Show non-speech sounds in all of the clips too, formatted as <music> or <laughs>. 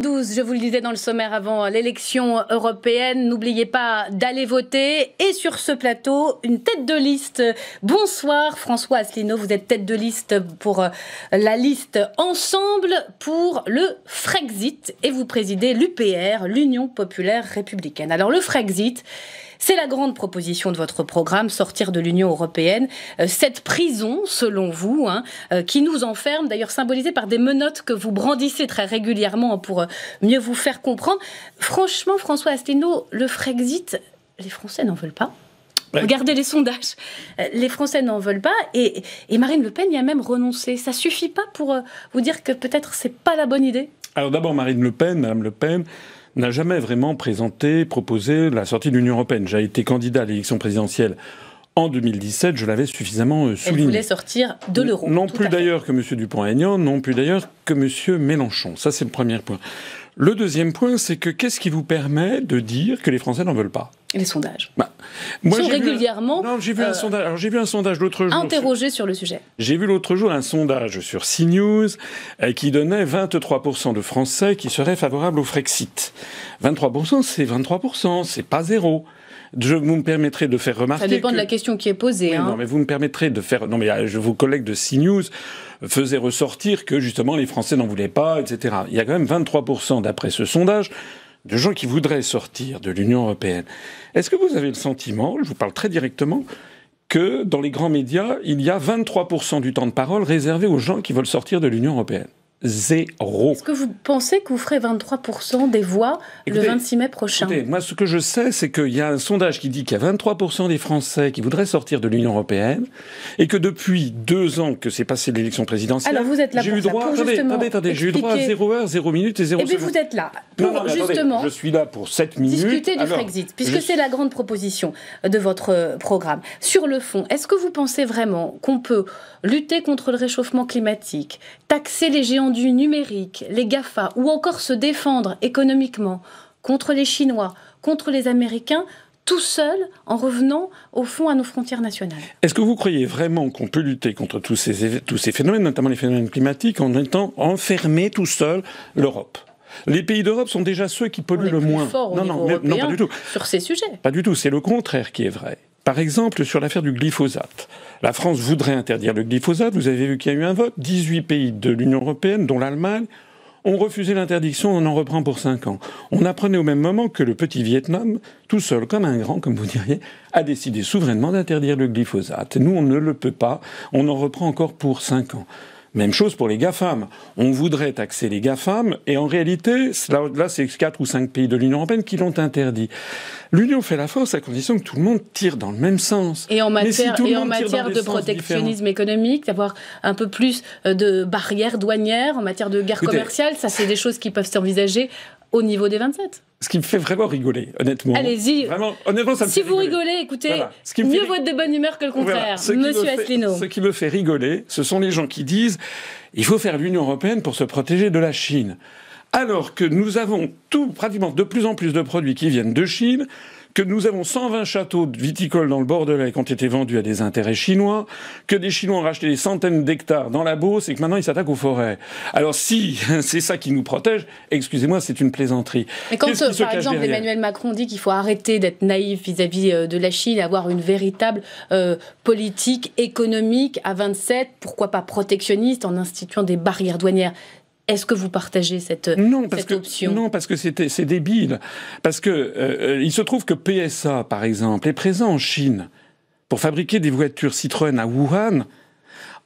12, je vous le disais dans le sommaire avant l'élection européenne, n'oubliez pas d'aller voter. Et sur ce plateau, une tête de liste. Bonsoir François Asselineau, vous êtes tête de liste pour euh, la liste Ensemble pour le Frexit et vous présidez l'UPR, l'Union populaire républicaine. Alors le Frexit, c'est la grande proposition de votre programme, sortir de l'Union européenne. Euh, cette prison, selon vous, hein, euh, qui nous enferme, d'ailleurs symbolisée par des menottes que vous brandissez très régulièrement pour euh, mieux vous faire comprendre. Franchement, François Asselineau, le Frexit, les Français n'en veulent pas. Regardez les sondages. Les Français n'en veulent pas et, et, Marine Le Pen y a même renoncé. Ça suffit pas pour vous dire que peut-être c'est pas la bonne idée? Alors d'abord Marine Le Pen, Madame Le Pen, n'a jamais vraiment présenté, proposé la sortie de l'Union européenne. J'ai été candidat à l'élection présidentielle en 2017, je l'avais suffisamment euh, souligné. Elle voulait sortir de l'euro. Non plus d'ailleurs que M. Dupont-Aignan, non plus d'ailleurs que M. Mélenchon. Ça, c'est le premier point. Le deuxième point, c'est que qu'est-ce qui vous permet de dire que les Français n'en veulent pas? Les sondages. Bah, moi, Ils régulièrement. Non, j'ai vu, un euh, sondage. Alors, j'ai vu un sondage l'autre jour. Interrogé sur, le sujet. J'ai vu l'autre jour un sondage sur CNews euh, qui donnait 23% de Français qui seraient favorables au Frexit. 23%, c'est 23%, c'est pas zéro. Je vous me permettrai de faire remarquer. Ça dépend de la question qui est posée. hein. Non, mais vous me permettrez de faire. Non, mais euh, vos collègues de CNews faisaient ressortir que justement les Français n'en voulaient pas, etc. Il y a quand même 23% d'après ce sondage de gens qui voudraient sortir de l'Union européenne. Est-ce que vous avez le sentiment, je vous parle très directement, que dans les grands médias, il y a 23% du temps de parole réservé aux gens qui veulent sortir de l'Union européenne? Zéro. Est-ce que vous pensez que vous ferez 23% des voix le 26 mai prochain écoutez, Moi, ce que je sais, c'est qu'il y a un sondage qui dit qu'il y a 23% des Français qui voudraient sortir de l'Union européenne et que depuis deux ans que c'est passé l'élection présidentielle, Alors vous êtes là j'ai eu droit, attendez, attendez, attendez, j'ai eu droit à 0 heure, 0 minute et 0 Eh bien, vous êtes là pour justement je suis là pour 7 minutes. discuter du Frexit, puisque c'est la grande proposition de votre programme. Sur le fond, est-ce que vous pensez vraiment qu'on peut lutter contre le réchauffement climatique, taxer les géants du numérique, les GAFA, ou encore se défendre économiquement contre les Chinois, contre les Américains, tout seul en revenant au fond à nos frontières nationales. Est-ce que vous croyez vraiment qu'on peut lutter contre tous ces, tous ces phénomènes, notamment les phénomènes climatiques, en étant enfermé tout seul l'Europe? Les pays d'Europe sont déjà ceux qui polluent le moins. non, non, non, pas du tout. Sur ces sujets. Pas du tout. C'est le contraire qui est vrai. Par exemple, sur l'affaire du glyphosate. La France voudrait interdire le glyphosate. Vous avez vu qu'il y a eu un vote. 18 pays de l'Union européenne, dont l'Allemagne, ont refusé l'interdiction, on en reprend pour 5 ans. On apprenait au même moment que le petit Vietnam, tout seul, comme un grand, comme vous diriez, a décidé souverainement d'interdire le glyphosate. Nous, on ne le peut pas, on en reprend encore pour 5 ans. Même chose pour les GAFAM. On voudrait taxer les GAFAM, et en réalité, là, là c'est quatre ou cinq pays de l'Union européenne qui l'ont interdit. L'Union fait la force à condition que tout le monde tire dans le même sens. Et en matière, et en matière de protectionnisme économique, d'avoir un peu plus euh, de barrières douanières, en matière de guerre commerciale, ça c'est des choses qui peuvent s'envisager au niveau des 27 ce qui me fait vraiment rigoler, honnêtement. Allez-y. Vraiment, honnêtement, ça me si fait vous rigolez, écoutez, mieux vaut être de bonne humeur que le contraire, Monsieur Asselineau. Ce qui me fait rigoler, ce sont les gens qui disent il faut faire l'Union européenne pour se protéger de la Chine. Alors que nous avons tout, pratiquement de plus en plus de produits qui viennent de Chine, que nous avons 120 châteaux viticoles dans le Bordelais qui ont été vendus à des intérêts chinois, que des Chinois ont racheté des centaines d'hectares dans la Beauce et que maintenant ils s'attaquent aux forêts. Alors si <laughs> c'est ça qui nous protège, excusez-moi, c'est une plaisanterie. Mais quand, par exemple, Emmanuel Macron dit qu'il faut arrêter d'être naïf vis-à-vis euh, de la Chine et avoir une véritable euh, politique économique à 27, pourquoi pas protectionniste en instituant des barrières douanières est-ce que vous partagez cette, non, parce cette option? Non, parce que c'est débile. Parce que euh, il se trouve que PSA, par exemple, est présent en Chine pour fabriquer des voitures Citroën à Wuhan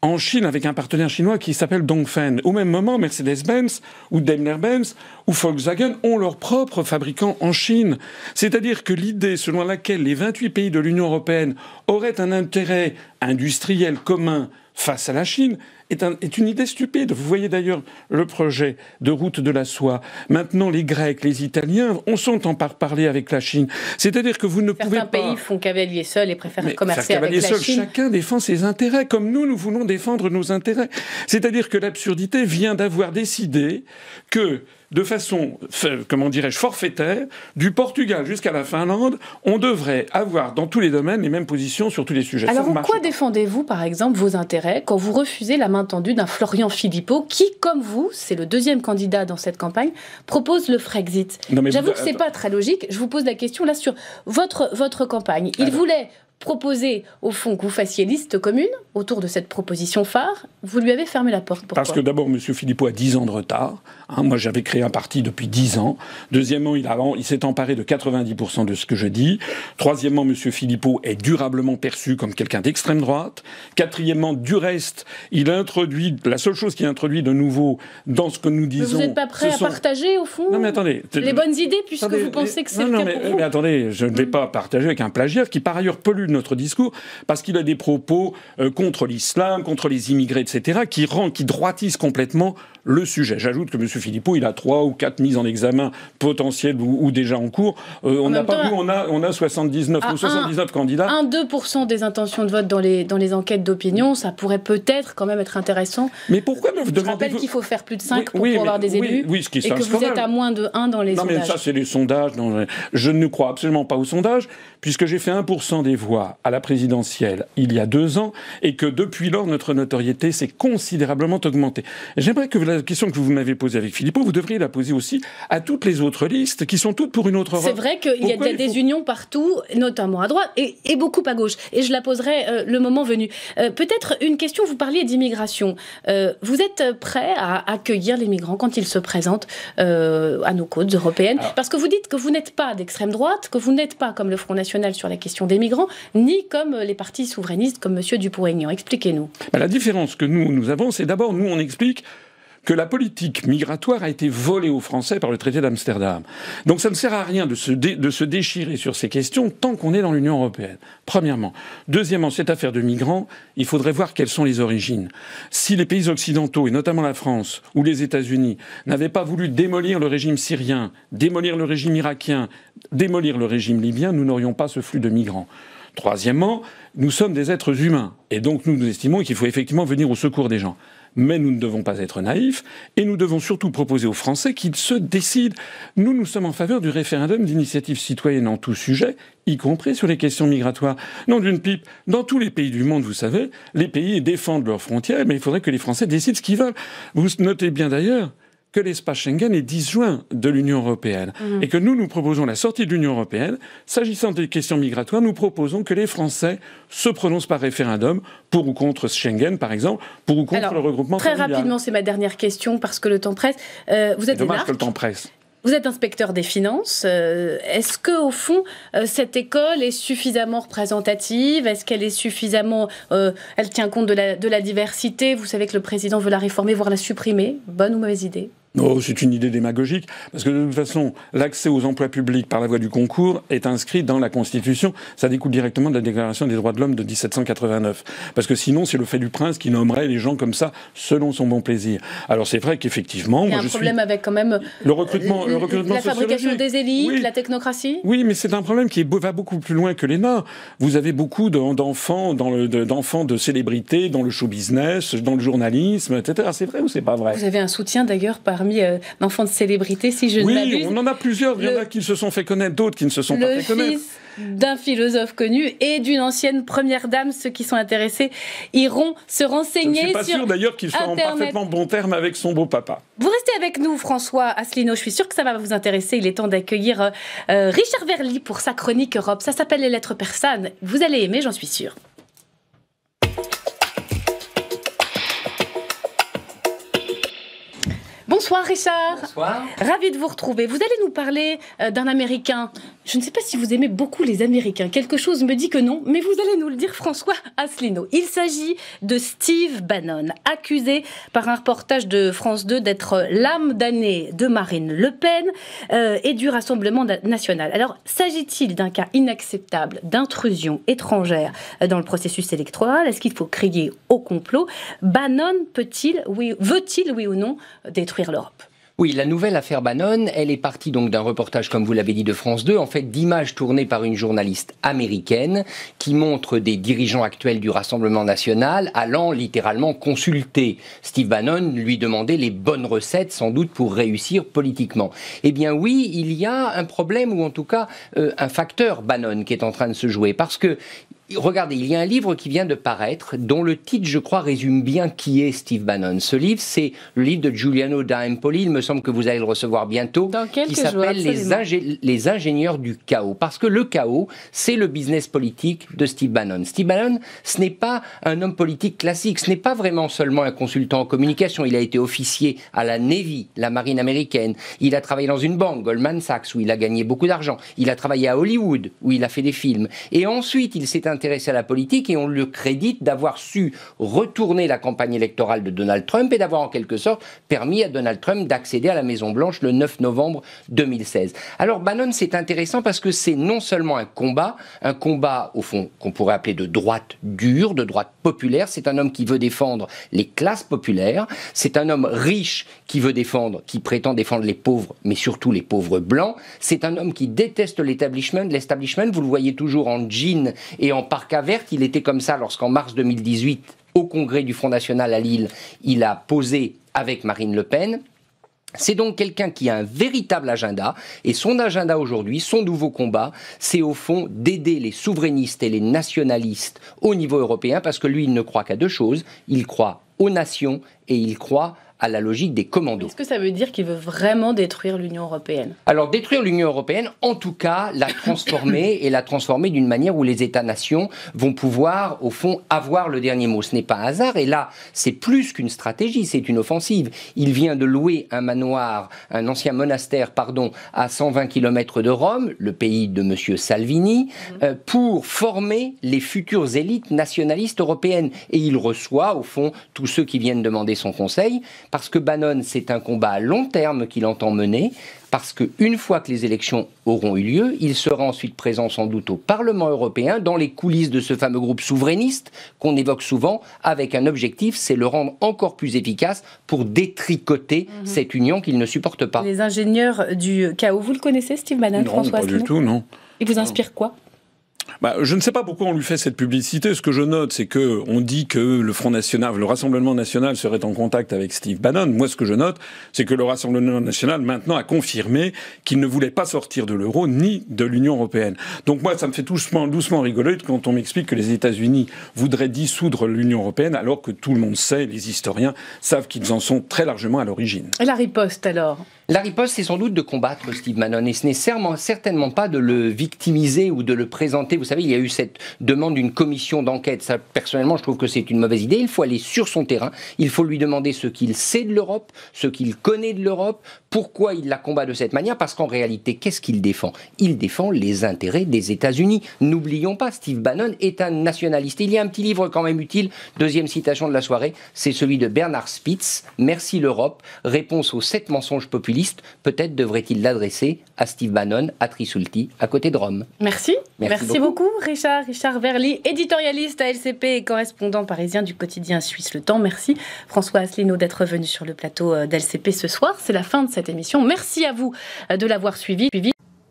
en Chine avec un partenaire chinois qui s'appelle Dongfeng. Au même moment, Mercedes-Benz ou Daimler-Benz ou Volkswagen ont leurs propres fabricants en Chine. C'est-à-dire que l'idée selon laquelle les 28 pays de l'Union européenne auraient un intérêt industriel commun face à la Chine est, une idée stupide. Vous voyez d'ailleurs le projet de route de la soie. Maintenant, les Grecs, les Italiens, on sont en parler avec la Chine. C'est-à-dire que vous ne pouvez pas... Certains pays font cavalier seul et préfèrent commercer avec la seul, Chine. Chacun défend ses intérêts, comme nous, nous voulons défendre nos intérêts. C'est-à-dire que l'absurdité vient d'avoir décidé que de façon, comment dirais-je, forfaitaire, du Portugal jusqu'à la Finlande, on devrait avoir dans tous les domaines les mêmes positions sur tous les sujets. Alors, en quoi défendez-vous, par exemple, vos intérêts quand vous refusez la main tendue d'un Florian Philippot qui, comme vous, c'est le deuxième candidat dans cette campagne, propose le Frexit? J'avoue que c'est pas très logique. Je vous pose la question là sur votre, votre campagne. Il voulait proposer, au fond, que vous fassiez liste commune autour de cette proposition phare, vous lui avez fermé la porte. Parce que d'abord, M. Philippot a 10 ans de retard. Hein. moi, j'avais créé un parti depuis 10 ans. Deuxièmement, il, il s'est emparé de 90% de ce que je dis. Troisièmement, M. Philippot est durablement perçu comme quelqu'un d'extrême droite. Quatrièmement, du reste, il introduit, la seule chose qu'il introduit de nouveau dans ce que nous disons... Mais vous n'êtes pas prêt à partager, au fond Non, mais attendez... Les bonnes idées, puisque vous pensez que c'est le cas mais, pour vous. mais attendez, je ne vais pas partager avec un plagiat qui, par ailleurs, pollue notre discours parce qu'il a des propos euh, contre l'islam, contre les immigrés, etc., qui rend, qui droitissent complètement le sujet. J'ajoute que M. Philippot, il a trois ou quatre mises en examen potentielles ou, déjà en cours. Euh, on n'a pas vu, on a, on a 79 ou 79 candidats. 1-2% des intentions de vote dans les, dans les enquêtes d'opinion, ça pourrait peut-être quand même être intéressant. Mais pourquoi me demandez Je rappelle qu'il faut faire plus de 5 pour avoir des élus. Oui, ce qui et que vous êtes à moins de 1 dans les non, sondages. Non, mais ça, c'est les sondages. je ne crois absolument pas aux sondages, puisque j'ai fait 1% des voix à la présidentielle il y a deux ans, et que depuis lors, notre notoriété s'est considérablement augmentée. J'aimerais que la question que vous m'avez posée avec Philippot, vous devriez la poser aussi à toutes les autres listes qui sont toutes pour une autre Europe. C'est vrai qu'il y a des unions partout, notamment à droite et, beaucoup à gauche. Et je la poserai euh, le moment venu. Euh, peut-être une question, vous parliez d'immigration. Euh, vous êtes prêt à accueillir les migrants quand ils se présentent à nos côtes européennes? Parce que vous dites que vous n'êtes pas d'extrême droite, que vous n'êtes pas comme le Front National sur la question des migrants, ni comme les partis souverainistes comme M. Dupont-Aignan. Expliquez-nous. Bah, la différence que nous, nous avons, c'est d'abord, nous, on explique que la politique migratoire a été volée aux Français par le traité d'Amsterdam. Donc ça ne sert à rien de se, déchirer sur ces questions tant qu'on est dans l'Union européenne. Premièrement. Deuxièmement, cette affaire de migrants, il faudrait voir quelles sont les origines. Si les pays occidentaux, et notamment la France ou les États-Unis, n'avaient pas voulu démolir le régime syrien, démolir le régime irakien, démolir le régime libyen, nous n'aurions pas ce flux de migrants. Troisièmement, nous sommes des êtres humains, et donc nous, nous estimons qu'il faut effectivement venir au secours des gens mais nous ne devons pas être naïfs et nous devons surtout proposer aux Français qu'ils se décident. Nous, nous sommes en faveur du référendum d'initiative citoyenne en tout sujet, y compris sur les questions migratoires. Non d'une pipe. Dans tous les pays du monde, vous savez, les pays défendent leurs frontières, mais il faudrait que les Français décident ce qu'ils veulent. Vous notez bien d'ailleurs que l'espace Schengen est disjoint de l'Union européenne mmh. et que nous, nous proposons la sortie de l'Union européenne. S'agissant des questions migratoires, nous proposons que les Français se prononcent par référendum pour ou contre Schengen, par exemple, pour ou contre le regroupement Très rapidement, c'est ma dernière question parce que le temps presse. Euh, vous êtes dommage que le temps presse. Vous êtes inspecteur des finances. Euh, est-ce que, au fond, euh, cette école est suffisamment représentative? Est-ce qu'elle est suffisamment, elle tient compte de la, de la diversité? Vous savez que le président veut la réformer, voire la supprimer. Bonne ou mauvaise idée? Non, c'est une idée démagogique, parce que de toute façon, l'accès aux emplois publics par la voie du concours est inscrit dans la Constitution. Ça découle directement de la Déclaration des droits de l'homme de 1789. Parce que sinon, c'est le fait du prince qui nommerait les gens comme ça, selon son bon plaisir. Alors c'est vrai qu'effectivement... Il y a un problème avec quand même... Le recrutement, le recrutement La fabrication des élites, la technocratie Oui, mais c'est un problème qui va beaucoup plus loin que l'ENA. Vous avez beaucoup d'enfants d'enfants de célébrités dans le show business, dans le journalisme, etc. C'est vrai ou c'est pas vrai? Vous avez un soutien d'ailleurs par parmi euh, d'enfants de célébrité, si je ne m'abuse. Oui, on en a plusieurs. Il y en a qui se sont fait connaître, d'autres qui ne se sont pas fait connaître d'un philosophe connu et d'une ancienne première dame. Ceux qui sont intéressés iront se renseigner. Je ne suis pas sûr d'ailleurs qu'il soit en parfaitement bon terme avec son beau papa. Vous restez avec nous, François Asselineau. Je suis sûr que ça va vous intéresser. Il est temps d'accueillir euh, Richard Verly pour sa chronique Europe. Ça s'appelle Les Lettres persanes. Vous allez aimer, j'en suis sûre. Bonsoir Richard. Bonsoir. Ravi de vous retrouver. Vous allez nous parler euh, d'un Américain. Je ne sais pas si vous aimez beaucoup les Américains. Quelque chose me dit que non, mais vous allez nous le dire, François Asselineau. Il s'agit de Steve Bannon, accusé par un reportage de France 2 d'être l'âme damnée de Marine Le Pen euh, et du Rassemblement national. Alors, s'agit-il d'un cas inacceptable d'intrusion étrangère euh, dans le processus électoral? Est-ce qu'il faut crier au complot? Bannon peut-il, oui, veut-il, oui ou non, détruire l'Europe? Oui, la nouvelle affaire Bannon, elle est partie donc d'un reportage, comme vous l'avez dit, de France 2, en fait d'images tournées par une journaliste américaine qui montre des dirigeants actuels du Rassemblement national allant littéralement consulter Steve Bannon, lui demander les bonnes recettes sans doute pour réussir politiquement. Eh bien oui, il y a un problème ou en tout cas euh, un facteur Bannon qui est en train de se jouer parce que regardez, il y a un livre qui vient de paraître, dont le titre, je crois, résume bien qui est Steve Bannon. Ce livre, c'est le livre de Giuliano D'Ampoli, il me semble que vous allez le recevoir bientôt, Dans qui s'appelle les, les ingénieurs du chaos. Parce que le chaos, c'est le business politique de Steve Bannon. Steve Bannon, ce n'est pas un homme politique classique, ce n'est pas vraiment seulement un consultant en communication, il a été officier à la Navy, la marine américaine, il a travaillé dans une banque, Goldman Sachs, où il a gagné beaucoup d'argent, il a travaillé à Hollywood, où il a fait des films, et ensuite il s'est intéressé à la politique et on le crédite d'avoir su retourner la campagne électorale de Donald Trump et d'avoir en quelque sorte permis à Donald Trump d'accéder à la Maison Blanche le 9 novembre 2016. Alors Bannon, c'est intéressant parce que c'est non seulement un combat, un combat au fond qu'on pourrait appeler de droite dure, de droite populaire, c'est un homme qui veut défendre les classes populaires, c'est un homme riche qui veut défendre, qui prétend défendre les pauvres, mais surtout les pauvres blancs, c'est un homme qui déteste l'établissement, l'establishment, vous le voyez toujours en jean et en parka verte, il était comme ça lorsqu'en mars 2018 au congrès du Front National à Lille, il a posé avec Marine Le Pen. C'est donc quelqu'un qui a un véritable agenda, et son agenda aujourd'hui, son nouveau combat, c'est au fond d'aider les souverainistes et les nationalistes au niveau européen, parce que lui, il ne croit qu'à deux choses, il croit aux nations et il croit à la logique des commandos. Est-ce que ça veut dire qu'il veut vraiment détruire l'Union européenne? Alors détruire l'Union européenne, en tout cas la transformer <coughs> et la transformer d'une manière où les États-nations vont pouvoir, au fond, avoir le dernier mot. Ce n'est pas un hasard et là, c'est plus qu'une stratégie, c'est une offensive. Il vient de louer un manoir, un ancien monastère, pardon, à 120 km de Rome, le pays de M. Salvini, mhm. euh, pour former les futures élites nationalistes européennes. Et il reçoit, au fond, tous ceux qui viennent demander son conseil parce que Bannon, c'est un combat à long terme qu'il entend mener, parce qu'une fois que les élections auront eu lieu, il sera ensuite présent sans doute au Parlement européen, dans les coulisses de ce fameux groupe souverainiste qu'on évoque souvent, avec un objectif, c'est le rendre encore plus efficace pour détricoter mhm. cette union qu'il ne supporte pas. Les ingénieurs du chaos, vous le connaissez, Steve Bannon, non, François pas du tout, non. Il vous inspire quoi? Bah, je ne sais pas pourquoi on lui fait cette publicité. Ce que je note, c'est que on dit que le Front National, le Rassemblement National serait en contact avec Steve Bannon. Moi, ce que je note, c'est que le Rassemblement National maintenant a confirmé qu'il ne voulait pas sortir de l'euro ni de l'Union européenne. Donc moi, ça me fait doucement, doucement rigoler quand on m'explique que les États-Unis voudraient dissoudre l'Union européenne, alors que tout le monde sait, les historiens savent qu'ils en sont très largement à l'origine. Et la riposte alors? La riposte, c'est sans doute de combattre Steve Bannon, et ce n'est certainement pas de le victimiser ou de le présenter. Vous savez, il y a eu cette demande d'une commission d'enquête. Personnellement, je trouve que c'est une mauvaise idée. Il faut aller sur son terrain. Il faut lui demander ce qu'il sait de l'Europe, ce qu'il connaît de l'Europe, pourquoi il la combat de cette manière. Parce qu'en réalité, qu'est-ce qu'il défend? Il défend les intérêts des États-Unis. N'oublions pas, Steve Bannon est un nationaliste. Il y a un petit livre quand même utile, deuxième citation de la soirée, c'est celui de Bernard Spitz, Merci l'Europe, réponse aux sept mensonges populaires peut-être devrait-il l'adresser à Steve Bannon, à Trisulti, à côté de Rome. Merci. Merci, beaucoup. Richard. Richard Verly, éditorialiste à LCP et correspondant parisien du quotidien suisse Le Temps. Merci François Asselineau d'être venu sur le plateau euh, d'LCP ce soir. C'est la fin de cette émission. Merci à vous euh, de l'avoir suivi.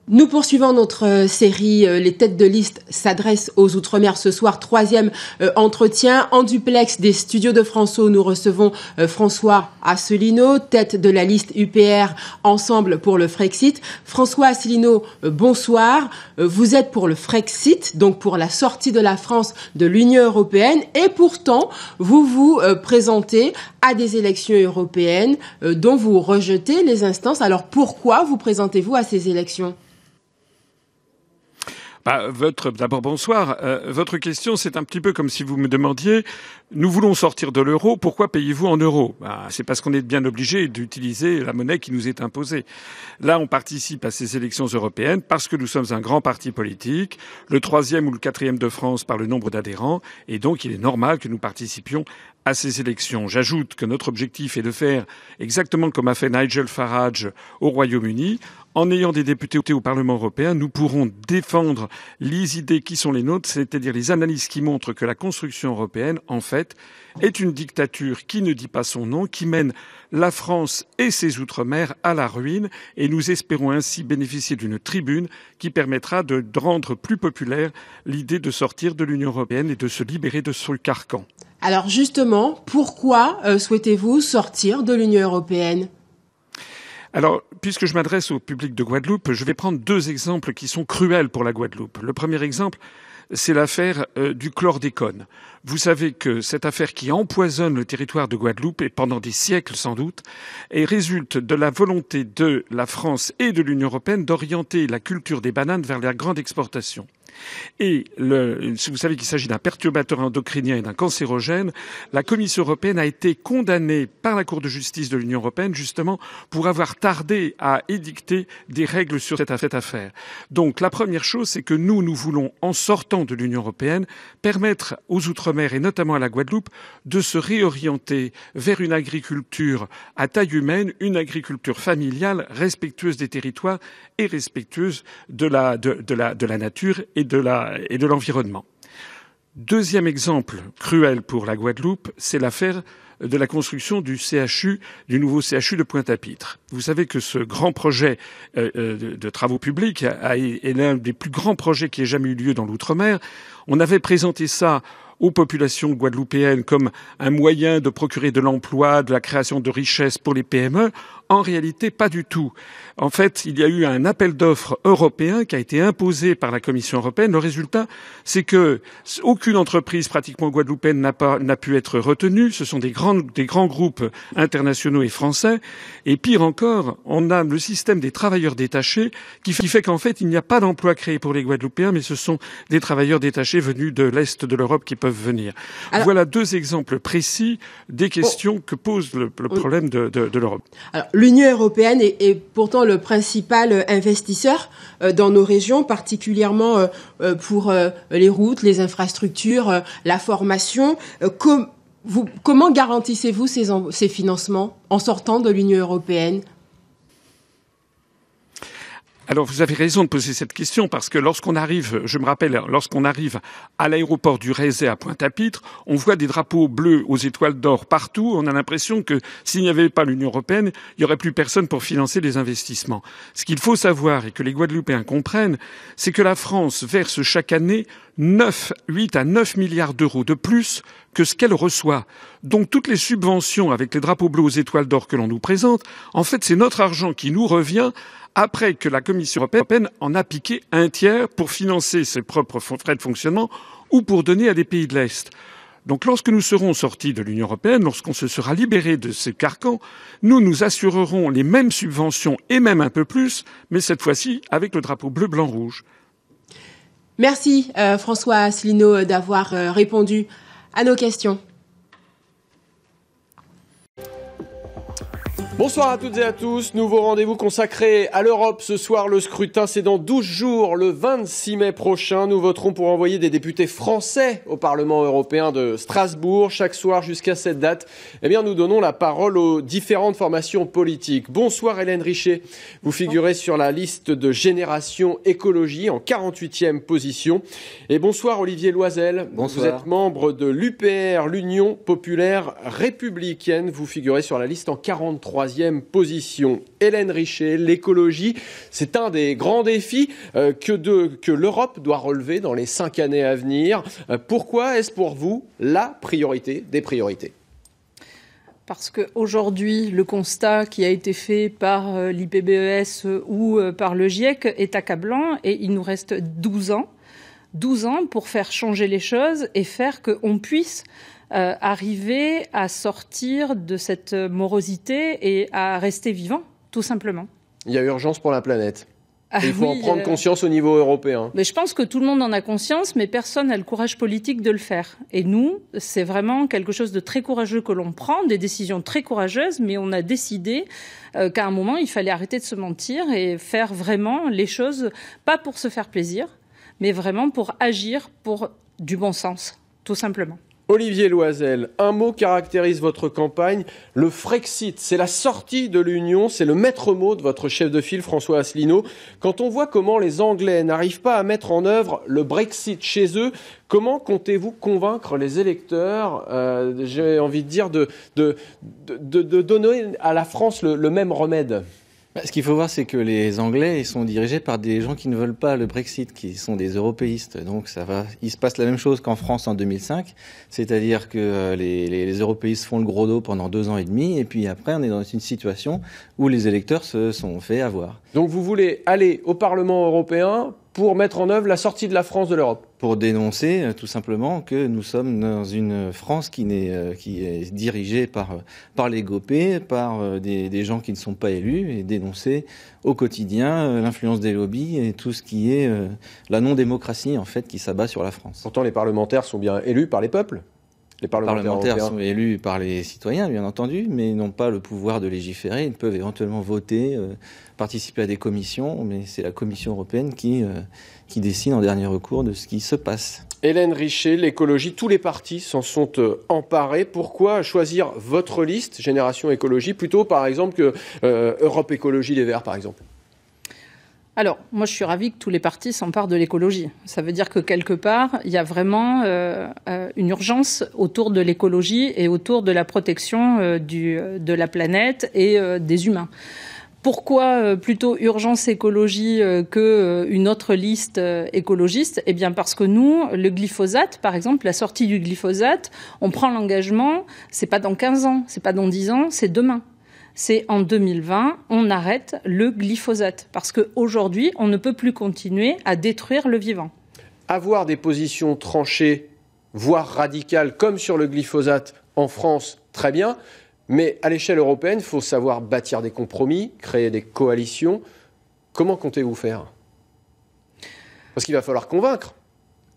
Nous poursuivons notre euh, série euh, Les têtes de liste s'adressent aux Outre-mer ce soir. Troisième euh, entretien en duplex des studios de François. Nous recevons François Asselineau, tête de la liste UPR Ensemble pour le Frexit. François Asselineau, bonsoir. Vous êtes pour le Frexit, donc pour la sortie de la France de l'Union européenne. Et pourtant, vous vous présentez à des élections européennes dont vous rejetez les instances. Alors pourquoi vous présentez-vous à ces élections? Bah, votre, d'abord bonsoir. Euh, votre question, c'est un petit peu comme si vous me demandiez nous voulons sortir de l'euro, pourquoi payez-vous en euros? Bah, C'est parce qu'on est bien obligé d'utiliser la monnaie qui nous est imposée. Là, on participe à ces élections européennes parce que nous sommes un grand parti politique, le troisième ou le quatrième de France par le nombre d'adhérents, et donc il est normal que nous participions à ces élections. J'ajoute que notre objectif est de faire exactement comme a fait Nigel Farage au Royaume-Uni. En ayant des députés au Parlement européen, nous pourrons défendre les idées qui sont les nôtres, c'est-à-dire les analyses qui montrent que la construction européenne, en fait, est une dictature qui ne dit pas son nom, qui mène la France et ses outre-mer à la ruine, et nous espérons ainsi bénéficier d'une tribune qui permettra de rendre plus populaire l'idée de sortir de l'Union européenne et de se libérer de ce carcan. Alors justement, pourquoi euh, souhaitez-vous sortir de l'Union européenne? Alors, puisque je m'adresse au public de Guadeloupe, je vais prendre deux exemples qui sont cruels pour la Guadeloupe. Le premier exemple, c'est l'affaire euh, du chlordécone. Vous savez que cette affaire qui empoisonne le territoire de Guadeloupe, et pendant des siècles sans doute, et résulte de la volonté de la France et de l'Union européenne d'orienter la culture des bananes vers la grande exportation. Et le, vous savez qu'il s'agit d'un perturbateur endocrinien et d'un cancérogène. La Commission européenne a été condamnée par la Cour de justice de l'Union européenne justement pour avoir tardé à édicter des règles sur cette affaire. Donc la première chose, c'est que nous, nous voulons, en sortant de l'Union européenne, permettre aux Outre-mer et notamment à la Guadeloupe de se réorienter vers une agriculture à taille humaine, une agriculture familiale, respectueuse des territoires et respectueuse de la, de, la, de la nature de la, et de l'environnement. Deuxième exemple cruel pour la Guadeloupe, c'est l'affaire de la construction du CHU, du nouveau CHU de Pointe-à-Pitre. Vous savez que ce grand projet euh, euh, de, travaux publics est l'un des plus grands projets qui ait jamais eu lieu dans l'outre-mer. On avait présenté ça aux populations guadeloupéennes comme un moyen de procurer de l'emploi, de la création de richesses pour les PME. En réalité, pas du tout. En fait, il y a eu un appel d'offres européen qui a été imposé par la Commission européenne. Le résultat, c'est que aucune entreprise pratiquement guadeloupéenne n'a pu être retenue. Ce sont des grands des grands groupes internationaux et français. Et pire encore, on a le système des travailleurs détachés qui fait qu'en fait, il n'y a pas d'emploi créé pour les Guadeloupéens, mais ce sont des travailleurs détachés venus de l'est de l'Europe qui peuvent venir. Alors, voilà deux exemples précis des questions oh, que pose le, le problème de, de, de l'Europe. Alors, l'Union européenne est, est, pourtant le principal investisseur euh, dans nos régions, particulièrement euh, euh pour euh, les routes, les infrastructures, euh, la formation. Com vous, comment garantissez-vous ces, ces financements en sortant de l'Union européenne? Alors vous avez raison de poser cette question parce que lorsqu'on arrive, je me rappelle, lorsqu'on arrive à l'aéroport du Rézé à Pointe-à-Pitre, on voit des drapeaux bleus aux étoiles d'or partout. On a l'impression que s'il n'y avait pas l'Union européenne, il n'y aurait plus personne pour financer les investissements. Ce qu'il faut savoir et que les Guadeloupéens comprennent, c'est que la France verse chaque année 9, 8 à 9 milliards d'euros de plus que ce qu'elle reçoit. Donc toutes les subventions avec les drapeaux bleus aux étoiles d'or que l'on nous présente, en fait c'est notre argent qui nous revient après que la Commission européenne en a piqué un tiers pour financer ses propres frais de fonctionnement ou pour donner à des pays de l'Est. Donc lorsque nous serons sortis de l'Union européenne, lorsqu'on se sera libéré de ces carcans, nous nous assurerons les mêmes subventions et même un peu plus, mais cette fois-ci avec le drapeau bleu, blanc, rouge. Merci euh, François Asselineau d'avoir euh, répondu à nos questions. Bonsoir à toutes et à tous. Nouveau rendez-vous consacré à l'Europe. Ce soir, le scrutin, c'est dans 12 jours, le 26 mai prochain. Nous voterons pour envoyer des députés français au Parlement européen de Strasbourg. Chaque soir jusqu'à cette date, eh bien, nous donnons la parole aux différentes formations politiques. Bonsoir Hélène Richet. Vous figurez sur la liste de Génération Écologie en 48e position. Et bonsoir Olivier Loisel. Bonsoir. Vous êtes membre de l'UPR, l'Union Populaire Républicaine. Vous figurez sur la liste en 43 troisième position. Hélène Richet, l'écologie, c'est un des grands défis euh, que, l'Europe doit relever dans les cinq années à venir. Euh, pourquoi est-ce pour vous la priorité des priorités? Parce qu'aujourd'hui, le constat qui a été fait par euh, l'IPBES ou par le GIEC est accablant et il nous reste 12 ans. 12 ans pour faire changer les choses et faire qu'on puisse euh, arriver à sortir de cette morosité et à rester vivant, tout simplement. Il y a urgence pour la planète. Ah, il faut oui, en prendre euh... conscience au niveau européen. Mais je pense que tout le monde en a conscience, mais personne n'a le courage politique de le faire. Et nous, c'est vraiment quelque chose de très courageux que l'on prend, des décisions très courageuses, mais on a décidé euh, qu'à un moment, il fallait arrêter de se mentir et faire vraiment les choses, pas pour se faire plaisir, mais vraiment pour agir pour du bon sens, tout simplement. Olivier Loisel, un mot caractérise votre campagne, le Frexit. C'est la sortie de l'Union, c'est le maître mot de votre chef de file François Asselineau. Quand on voit comment les Anglais n'arrivent pas à mettre en œuvre le Brexit chez eux, comment comptez-vous convaincre les électeurs, euh, j'ai envie de dire, de, donner à la France le, même remède? Ce qu'il faut voir, c'est que les Anglais ils sont dirigés par des gens qui ne veulent pas le Brexit, qui sont des européistes. Donc ça va, il se passe la même chose qu'en France en 2005, c'est-à-dire que euh, les, les, les, européistes font le gros dos pendant deux ans et demi, et puis après on est dans une situation où les électeurs se sont fait avoir. Donc vous voulez aller au Parlement européen pour mettre en œuvre la sortie de la France de l'Europe Pour dénoncer euh, tout simplement que nous sommes dans une France qui, est, euh, qui est dirigée par, euh, par les gopés, par des, des, gens qui ne sont pas élus, et dénoncer au quotidien l'influence des lobbies et tout ce qui est la non-démocratie en fait qui s'abat sur la France. Pourtant les parlementaires sont bien élus par les peuples les parlementaires, parlementaires sont élus par les citoyens, bien entendu, mais n'ont pas le pouvoir de légiférer. Ils peuvent éventuellement voter, euh, participer à des commissions, mais c'est la Commission européenne qui, euh, qui décide en dernier recours de ce qui se passe. Hélène Richer, l'écologie, tous les partis s'en sont euh, emparés. Pourquoi choisir votre liste, Génération Écologie, plutôt par exemple que euh, Europe Écologie Les Verts, par exemple? Alors, moi, je suis ravie que tous les partis s'emparent de l'écologie. Ça veut dire que quelque part, il y a vraiment euh, une urgence autour de l'écologie et autour de la protection euh, du, de la planète et euh, des humains. Pourquoi plutôt urgence écologie que une autre liste écologiste? Eh bien parce que nous, le glyphosate, par exemple, la sortie du glyphosate, on prend l'engagement, c'est pas dans 15 ans, c'est pas dans 10 ans, c'est demain c'est en 2020, on arrête le glyphosate. Parce qu'aujourd'hui, on ne peut plus continuer à détruire le vivant. Avoir des positions tranchées, voire radicales, comme sur le glyphosate en France, très bien. Mais à l'échelle européenne, il faut savoir bâtir des compromis, créer des coalitions. Comment comptez-vous faire? Parce qu'il va falloir convaincre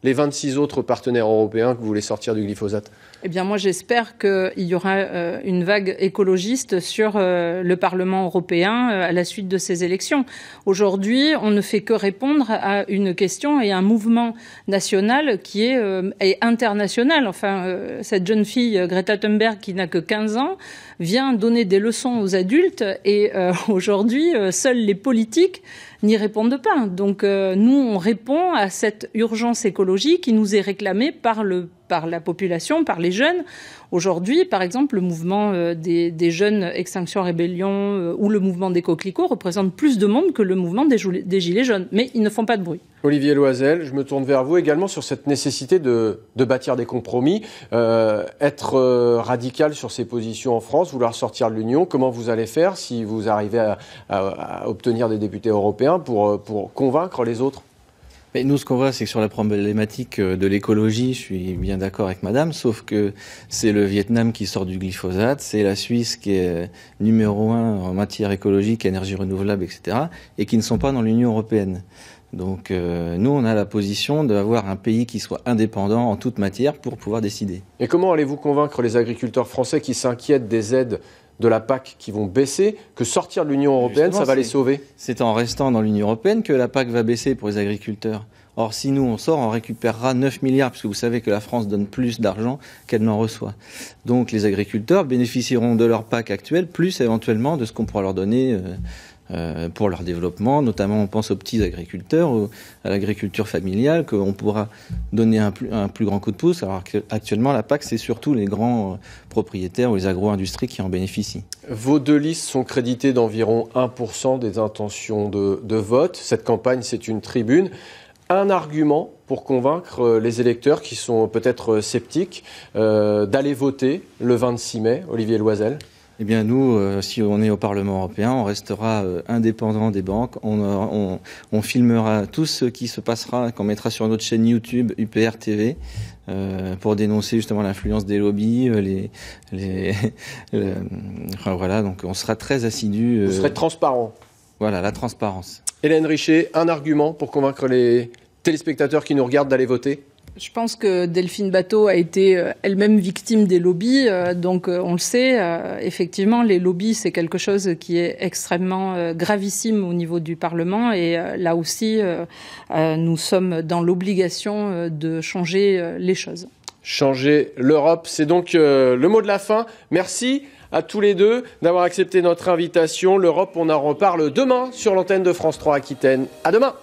les 26 autres partenaires européens que vous voulez sortir du glyphosate eh bien, moi, j'espère qu'il y aura euh, une vague écologiste sur euh, le Parlement européen euh, à la suite de ces élections. Aujourd'hui, on ne fait que répondre à une question et un mouvement national qui est, est international. Enfin, cette jeune fille, Greta Thunberg, qui n'a que 15 ans, vient donner des leçons aux adultes et <laughs> aujourd'hui, seuls les politiques n'y répondent pas. Donc, nous, on répond à cette urgence écologique qui nous est réclamée par le par la population, par les jeunes. Aujourd'hui, par exemple, le mouvement euh, des, jeunes Extinction Rébellion euh, ou le mouvement des coquelicots représentent plus de monde que le mouvement des, Gilets jaunes, mais ils ne font pas de bruit. Olivier Loisel, je me tourne vers vous également sur cette nécessité de, bâtir des compromis, euh, être radical sur ses positions en France, vouloir sortir de l'Union. Comment vous allez faire si vous arrivez à, obtenir des députés européens pour convaincre les autres? Mais nous, ce qu'on voit, c'est que sur la problématique euh, de l'écologie, je suis bien d'accord avec Madame, sauf que c'est le Vietnam qui sort du glyphosate, c'est la Suisse qui est numéro un en matière écologique, énergie renouvelable, etc., et qui ne sont pas dans l'Union européenne. Donc euh, nous, on a la position d'avoir un pays qui soit indépendant en toute matière pour pouvoir décider. Et comment allez-vous convaincre les agriculteurs français qui s'inquiètent des aides de la PAC qui vont baisser, que sortir de l'Union européenne, Justement, ça va les sauver C'est en restant dans l'Union européenne que la PAC va baisser pour les agriculteurs. Or, si nous on sort, on récupérera 9 milliards, puisque vous savez que la France donne plus d'argent qu'elle n'en reçoit. Donc les agriculteurs bénéficieront de leur PAC actuelle, plus éventuellement de ce qu'on pourra leur donner euh, euh, pour leur développement. Notamment, on pense aux petits agriculteurs, à l'agriculture familiale, qu'on pourra donner un plus, grand coup de pouce. Alors qu'actuellement, la PAC, c'est surtout les grands euh, propriétaires ou les agro-industries qui en bénéficient. Vos deux listes sont créditées d'environ 1% des intentions de, vote. Cette campagne, c'est une tribune un argument pour convaincre euh, les électeurs qui sont peut-être sceptiques euh, d'aller voter le 26 mai, Olivier Loisel? Eh bien, nous, euh, si on est au Parlement européen, on restera euh, indépendant des banques. On, on, on, filmera tout ce qui se passera, qu'on mettra sur notre chaîne YouTube UPR TV, euh, pour dénoncer justement l'influence des lobbies. Les, les, <laughs> enfin, voilà, donc on sera très assidu. Vous serez transparent. Voilà, la transparence. Hélène Richer, un argument pour convaincre les téléspectateurs qui nous regardent d'aller voter? Je pense que Delphine Bateau a été euh, elle-même victime des lobbies, euh, donc euh, on le sait. Effectivement, les lobbies, c'est quelque chose qui est extrêmement gravissime au niveau du Parlement, et là aussi, nous sommes dans l'obligation de changer les choses. Changer l'Europe, c'est donc le mot de la fin. Merci à tous les deux d'avoir accepté notre invitation. L'Europe, on en reparle demain sur l'antenne de France 3 Aquitaine. À demain.